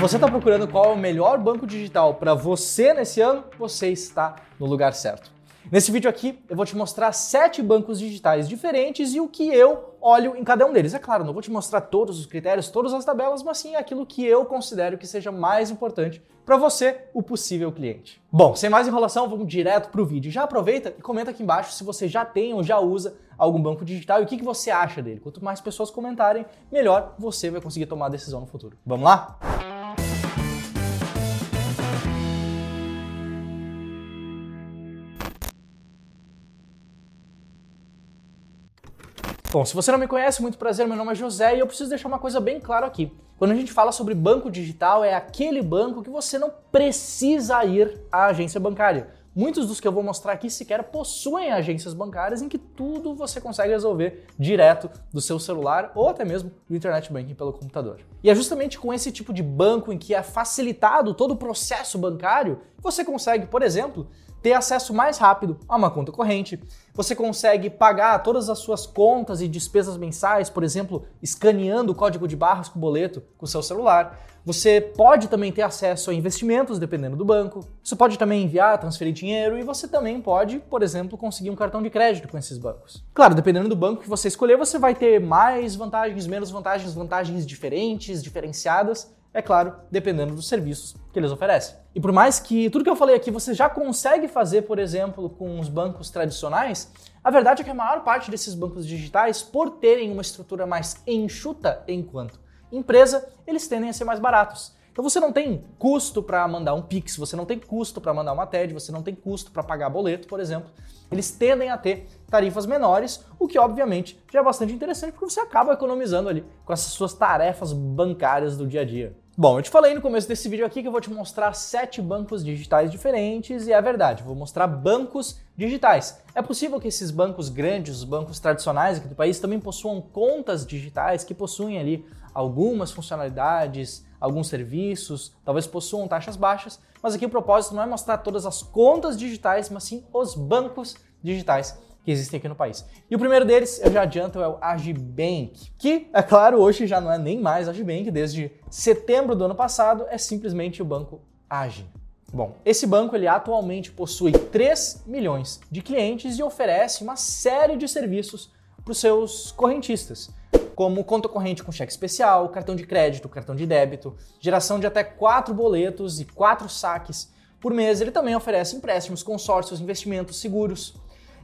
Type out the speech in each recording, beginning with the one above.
Se você está procurando qual é o melhor banco digital para você nesse ano, você está no lugar certo. Nesse vídeo aqui, eu vou te mostrar sete bancos digitais diferentes e o que eu olho em cada um deles. É claro, não vou te mostrar todos os critérios, todas as tabelas, mas sim aquilo que eu considero que seja mais importante para você, o possível cliente. Bom, sem mais enrolação, vamos direto para o vídeo. Já aproveita e comenta aqui embaixo se você já tem ou já usa algum banco digital e o que, que você acha dele. Quanto mais pessoas comentarem, melhor você vai conseguir tomar a decisão no futuro. Vamos lá? Bom, se você não me conhece, muito prazer, meu nome é José e eu preciso deixar uma coisa bem clara aqui. Quando a gente fala sobre banco digital, é aquele banco que você não precisa ir à agência bancária. Muitos dos que eu vou mostrar aqui sequer possuem agências bancárias em que tudo você consegue resolver direto do seu celular ou até mesmo do internet banking pelo computador. E é justamente com esse tipo de banco em que é facilitado todo o processo bancário você consegue, por exemplo, ter acesso mais rápido a uma conta corrente. Você consegue pagar todas as suas contas e despesas mensais, por exemplo, escaneando o código de barras com o boleto com o seu celular. Você pode também ter acesso a investimentos, dependendo do banco. Você pode também enviar, transferir dinheiro e você também pode, por exemplo, conseguir um cartão de crédito com esses bancos. Claro, dependendo do banco que você escolher, você vai ter mais vantagens, menos vantagens, vantagens diferentes, diferenciadas é claro, dependendo dos serviços que eles oferecem. E por mais que tudo que eu falei aqui você já consegue fazer, por exemplo, com os bancos tradicionais, a verdade é que a maior parte desses bancos digitais, por terem uma estrutura mais enxuta enquanto empresa, eles tendem a ser mais baratos. Então você não tem custo para mandar um Pix, você não tem custo para mandar uma TED, você não tem custo para pagar boleto, por exemplo. Eles tendem a ter tarifas menores, o que obviamente já é bastante interessante porque você acaba economizando ali com essas suas tarefas bancárias do dia a dia. Bom, eu te falei no começo desse vídeo aqui que eu vou te mostrar sete bancos digitais diferentes e é verdade, vou mostrar bancos digitais. É possível que esses bancos grandes, os bancos tradicionais aqui do país, também possuam contas digitais que possuem ali algumas funcionalidades, alguns serviços, talvez possuam taxas baixas, mas aqui o propósito não é mostrar todas as contas digitais, mas sim os bancos digitais que existem aqui no país. E o primeiro deles, eu já adianto, é o Agibank, que, é claro, hoje já não é nem mais Agibank, desde setembro do ano passado é simplesmente o banco Agi. Bom, esse banco ele atualmente possui 3 milhões de clientes e oferece uma série de serviços para os seus correntistas como conta corrente com cheque especial, cartão de crédito, cartão de débito, geração de até quatro boletos e quatro saques por mês. Ele também oferece empréstimos, consórcios, investimentos, seguros.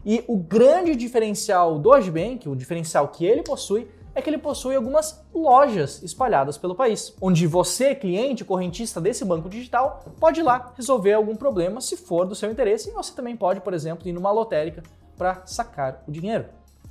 E o grande diferencial do Agibank, o diferencial que ele possui, é que ele possui algumas lojas espalhadas pelo país, onde você, cliente, correntista desse banco digital, pode ir lá resolver algum problema se for do seu interesse e você também pode, por exemplo, ir numa lotérica para sacar o dinheiro.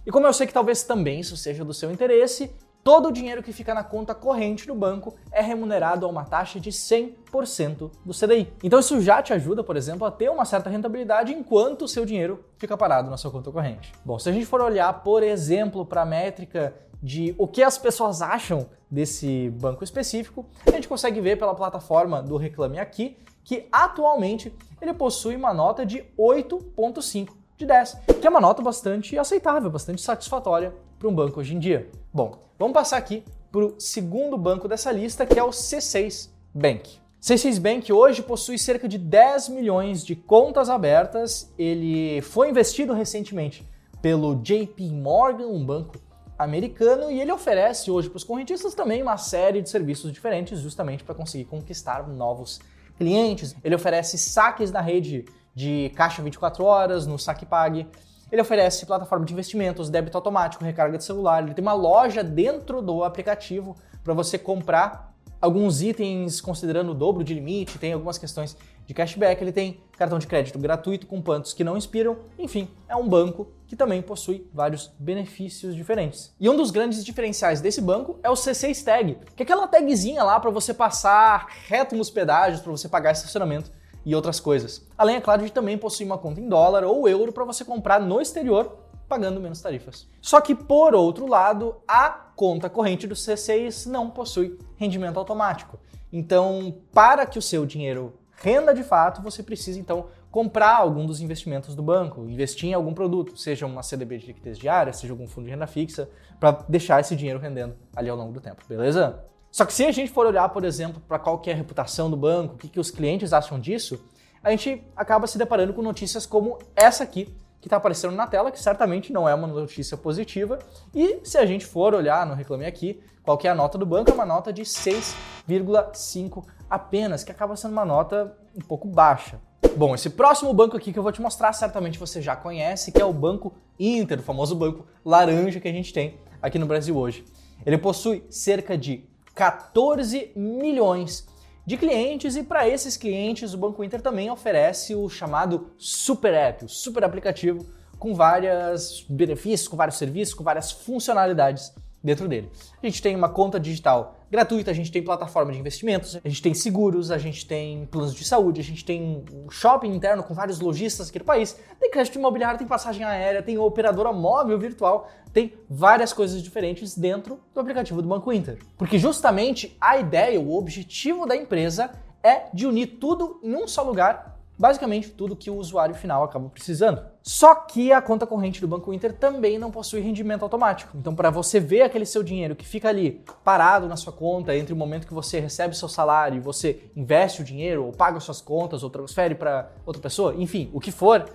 E como eu sei que talvez também isso seja do seu interesse, todo o dinheiro que fica na conta corrente do banco é remunerado a uma taxa de 100% do CDI. Então isso já te ajuda, por exemplo, a ter uma certa rentabilidade enquanto o seu dinheiro fica parado na sua conta corrente. Bom, se a gente for olhar, por exemplo, para a métrica de o que as pessoas acham desse banco específico, a gente consegue ver pela plataforma do Reclame Aqui que atualmente ele possui uma nota de 8.5 de 10, que é uma nota bastante aceitável, bastante satisfatória para um banco hoje em dia. Bom, vamos passar aqui para o segundo banco dessa lista, que é o C6 Bank. C6 Bank hoje possui cerca de 10 milhões de contas abertas. Ele foi investido recentemente pelo JP Morgan, um banco americano, e ele oferece hoje para os correntistas também uma série de serviços diferentes, justamente para conseguir conquistar novos clientes. Ele oferece saques na rede de caixa 24 horas, no Saque Pague. Ele oferece plataforma de investimentos, débito automático, recarga de celular. Ele tem uma loja dentro do aplicativo para você comprar alguns itens considerando o dobro de limite, tem algumas questões de cashback, ele tem cartão de crédito gratuito com pontos que não expiram, enfim, é um banco que também possui vários benefícios diferentes. E um dos grandes diferenciais desse banco é o C6 Tag, que é aquela tagzinha lá para você passar reto nos pedágios, para você pagar estacionamento e outras coisas. Além, é claro, de também possuir uma conta em dólar ou euro para você comprar no exterior pagando menos tarifas. Só que, por outro lado, a conta corrente do C6 não possui rendimento automático. Então, para que o seu dinheiro renda de fato, você precisa então comprar algum dos investimentos do banco, investir em algum produto, seja uma CDB de liquidez diária, seja algum fundo de renda fixa, para deixar esse dinheiro rendendo ali ao longo do tempo, beleza? Só que se a gente for olhar, por exemplo, para qual que é a reputação do banco, o que, que os clientes acham disso, a gente acaba se deparando com notícias como essa aqui, que está aparecendo na tela, que certamente não é uma notícia positiva. E se a gente for olhar no Reclame Aqui, qual que é a nota do banco? É uma nota de 6,5 apenas, que acaba sendo uma nota um pouco baixa. Bom, esse próximo banco aqui que eu vou te mostrar, certamente você já conhece, que é o Banco Inter, o famoso banco laranja que a gente tem aqui no Brasil hoje. Ele possui cerca de 14 milhões de clientes e para esses clientes o Banco Inter também oferece o chamado Super App, o super aplicativo com vários benefícios, com vários serviços, com várias funcionalidades dentro dele. A gente tem uma conta digital gratuita, a gente tem plataforma de investimentos, a gente tem seguros, a gente tem planos de saúde, a gente tem um shopping interno com vários lojistas aqui no país, tem crédito imobiliário, tem passagem aérea, tem operadora móvel virtual, tem várias coisas diferentes dentro do aplicativo do Banco Inter. Porque justamente a ideia, o objetivo da empresa é de unir tudo em um só lugar basicamente tudo que o usuário final acaba precisando. Só que a conta corrente do Banco Inter também não possui rendimento automático. Então, para você ver aquele seu dinheiro que fica ali parado na sua conta entre o momento que você recebe seu salário e você investe o dinheiro, ou paga suas contas, ou transfere para outra pessoa, enfim, o que for,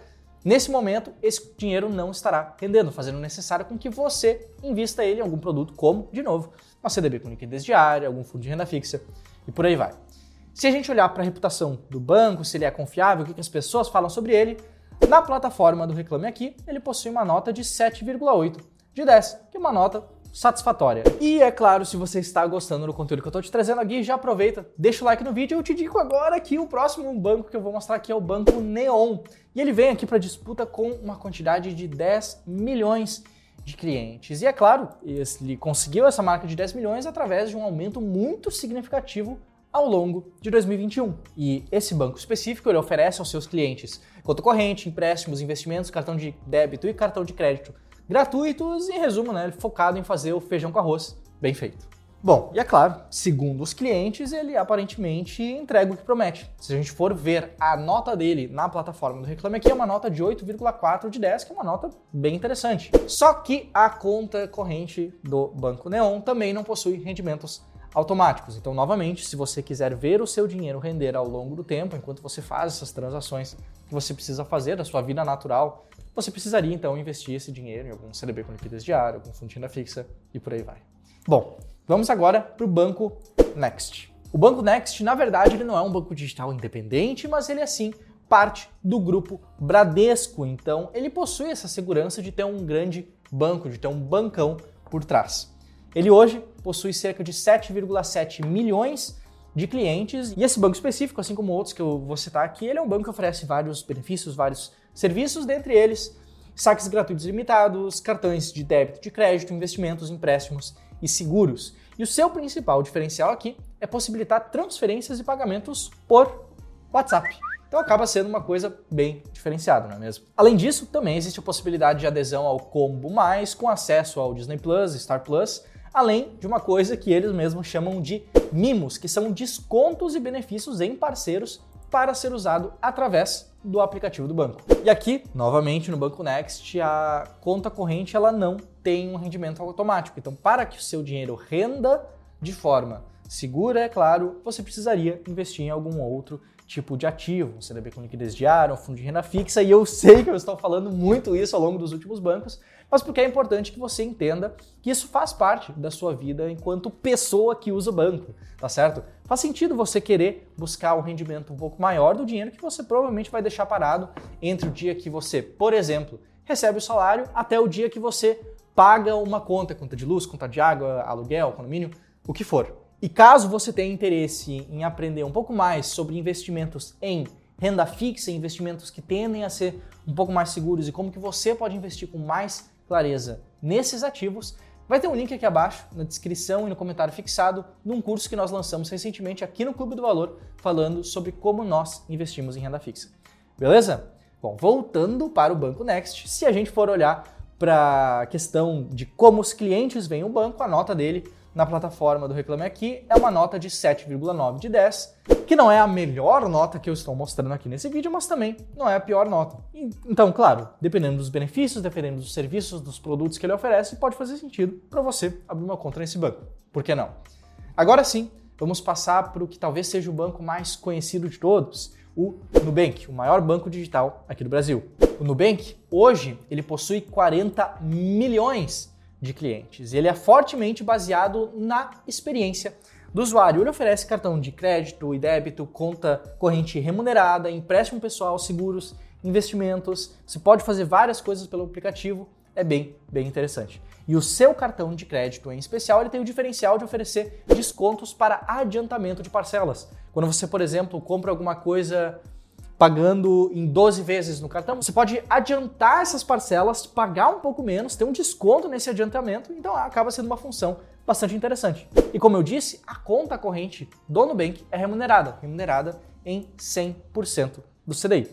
nesse momento esse dinheiro não estará rendendo, fazendo necessário com que você invista ele em algum produto, como, de novo, uma CDB com liquidez diária, algum fundo de renda fixa e por aí vai. Se a gente olhar para a reputação do banco, se ele é confiável, o que, que as pessoas falam sobre ele, na plataforma do Reclame Aqui, ele possui uma nota de 7,8 de 10, que é uma nota satisfatória. E é claro, se você está gostando do conteúdo que eu estou te trazendo aqui, já aproveita, deixa o like no vídeo. Eu te digo agora que o próximo banco que eu vou mostrar aqui é o Banco Neon. E ele vem aqui para disputa com uma quantidade de 10 milhões de clientes. E é claro, ele conseguiu essa marca de 10 milhões através de um aumento muito significativo ao longo de 2021. E esse banco específico ele oferece aos seus clientes conta corrente, empréstimos, investimentos, cartão de débito e cartão de crédito gratuitos e, em resumo, né, focado em fazer o feijão com arroz bem feito. Bom, e é claro, segundo os clientes, ele aparentemente entrega o que promete. Se a gente for ver a nota dele na plataforma do Reclame Aqui, é uma nota de 8,4 de 10, que é uma nota bem interessante. Só que a conta corrente do Banco Neon também não possui rendimentos automáticos. Então, novamente, se você quiser ver o seu dinheiro render ao longo do tempo, enquanto você faz essas transações que você precisa fazer da sua vida natural, você precisaria então investir esse dinheiro em algum CDB com liquidez diária, algum fundo fixa e por aí vai. Bom, vamos agora para o banco Next. O banco Next, na verdade, ele não é um banco digital independente, mas ele é sim parte do grupo Bradesco. Então, ele possui essa segurança de ter um grande banco, de ter um bancão por trás. Ele hoje possui cerca de 7,7 milhões de clientes e esse banco específico, assim como outros que eu vou citar aqui, ele é um banco que oferece vários benefícios, vários serviços, dentre eles saques gratuitos limitados, cartões de débito, de crédito, investimentos, empréstimos e seguros. E o seu principal diferencial aqui é possibilitar transferências e pagamentos por WhatsApp. Então acaba sendo uma coisa bem diferenciada, não é mesmo? Além disso, também existe a possibilidade de adesão ao Combo Mais, com acesso ao Disney Plus, Star Plus, além de uma coisa que eles mesmos chamam de mimos, que são descontos e benefícios em parceiros para ser usado através do aplicativo do banco. E aqui, novamente no Banco Next, a conta corrente ela não tem um rendimento automático. Então, para que o seu dinheiro renda de forma segura, é claro, você precisaria investir em algum outro tipo de ativo, um CDB com liquidez diária, um fundo de renda fixa, e eu sei que eu estou falando muito isso ao longo dos últimos bancos, mas porque é importante que você entenda que isso faz parte da sua vida enquanto pessoa que usa o banco, tá certo? Faz sentido você querer buscar um rendimento um pouco maior do dinheiro que você provavelmente vai deixar parado entre o dia que você, por exemplo, recebe o salário até o dia que você paga uma conta, conta de luz, conta de água, aluguel, condomínio, o que for. E caso você tenha interesse em aprender um pouco mais sobre investimentos em renda fixa, investimentos que tendem a ser um pouco mais seguros e como que você pode investir com mais clareza nesses ativos, vai ter um link aqui abaixo na descrição e no comentário fixado de um curso que nós lançamos recentemente aqui no Clube do Valor, falando sobre como nós investimos em renda fixa. Beleza? Bom, voltando para o Banco Next, se a gente for olhar para a questão de como os clientes veem o banco, a nota dele na plataforma do Reclame Aqui é uma nota de 7,9 de 10, que não é a melhor nota que eu estou mostrando aqui nesse vídeo, mas também não é a pior nota. Então, claro, dependendo dos benefícios, dependendo dos serviços, dos produtos que ele oferece, pode fazer sentido para você abrir uma conta nesse banco. Por que não? Agora sim, vamos passar para o que talvez seja o banco mais conhecido de todos, o Nubank, o maior banco digital aqui do Brasil. O Nubank, hoje, ele possui 40 milhões de clientes. Ele é fortemente baseado na experiência do usuário. Ele oferece cartão de crédito e débito, conta corrente remunerada, empréstimo pessoal, seguros, investimentos. Você pode fazer várias coisas pelo aplicativo. É bem, bem interessante. E o seu cartão de crédito em especial, ele tem o diferencial de oferecer descontos para adiantamento de parcelas. Quando você, por exemplo, compra alguma coisa pagando em 12 vezes no cartão, você pode adiantar essas parcelas, pagar um pouco menos, ter um desconto nesse adiantamento, então acaba sendo uma função bastante interessante. E como eu disse, a conta corrente do Nubank é remunerada, remunerada em 100% do CDI.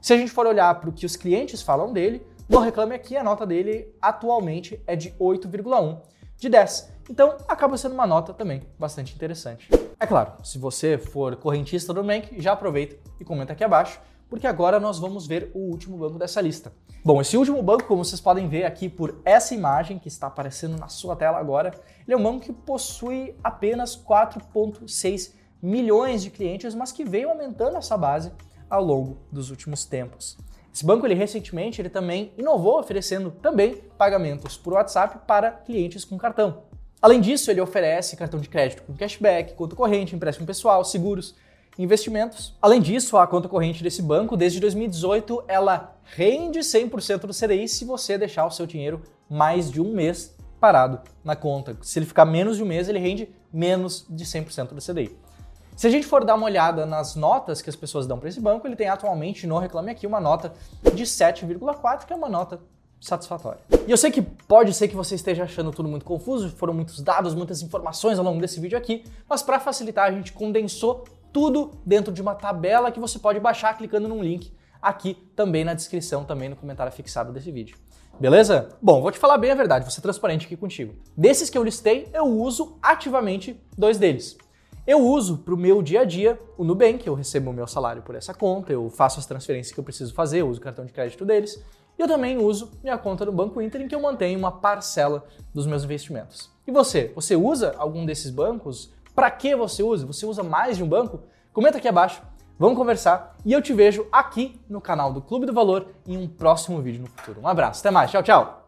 Se a gente for olhar para o que os clientes falam dele, no Reclame Aqui a nota dele atualmente é de 8,1 de 10. Então acaba sendo uma nota também bastante interessante. É claro, se você for correntista do Nubank, já aproveita e comenta aqui abaixo, porque agora nós vamos ver o último banco dessa lista. Bom, esse último banco, como vocês podem ver aqui por essa imagem que está aparecendo na sua tela agora, ele é um banco que possui apenas 4,6 milhões de clientes, mas que veio aumentando essa base ao longo dos últimos tempos. Esse banco, ele recentemente, ele também inovou oferecendo também pagamentos por WhatsApp para clientes com cartão. Além disso, ele oferece cartão de crédito com cashback, conta corrente, empréstimo pessoal, seguros, investimentos. Além disso, a conta corrente desse banco, desde 2018, ela rende 100% do CDI se você deixar o seu dinheiro mais de um mês parado na conta. Se ele ficar menos de um mês, ele rende menos de 100% do CDI. Se a gente for dar uma olhada nas notas que as pessoas dão para esse banco, ele tem atualmente no Reclame Aqui uma nota de 7,4, que é uma nota satisfatória. E eu sei que pode ser que você esteja achando tudo muito confuso, foram muitos dados, muitas informações ao longo desse vídeo aqui, mas para facilitar a gente condensou tudo dentro de uma tabela que você pode baixar clicando num link aqui também na descrição, também no comentário fixado desse vídeo. Beleza? Bom, vou te falar bem a verdade, vou ser transparente aqui contigo. Desses que eu listei, eu uso ativamente dois deles. Eu uso para o meu dia a dia o Nubank, eu recebo o meu salário por essa conta, eu faço as transferências que eu preciso fazer, eu uso o cartão de crédito deles. E eu também uso minha conta no Banco Inter, em que eu mantenho uma parcela dos meus investimentos. E você? Você usa algum desses bancos? Para que você usa? Você usa mais de um banco? Comenta aqui abaixo, vamos conversar e eu te vejo aqui no canal do Clube do Valor em um próximo vídeo no futuro. Um abraço, até mais, tchau, tchau!